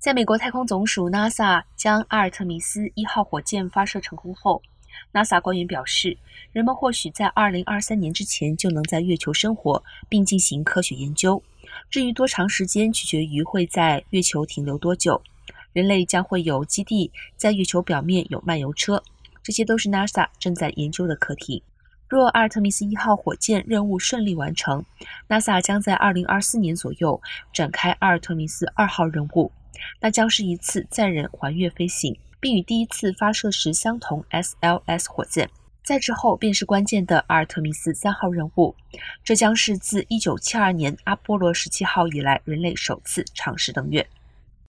在美国太空总署 NASA 将阿尔特弥斯一号火箭发射成功后，NASA 官员表示，人们或许在2023年之前就能在月球生活并进行科学研究。至于多长时间，取决于会在月球停留多久。人类将会有基地，在月球表面有漫游车，这些都是 NASA 正在研究的课题。若阿尔特弥斯一号火箭任务顺利完成，NASA 将在2024年左右展开阿尔特弥斯二号任务。那将是一次载人环月飞行，并与第一次发射时相同 SLS 火箭。在之后便是关键的阿尔特弥斯三号任务，这将是自1972年阿波罗17号以来人类首次尝试登月。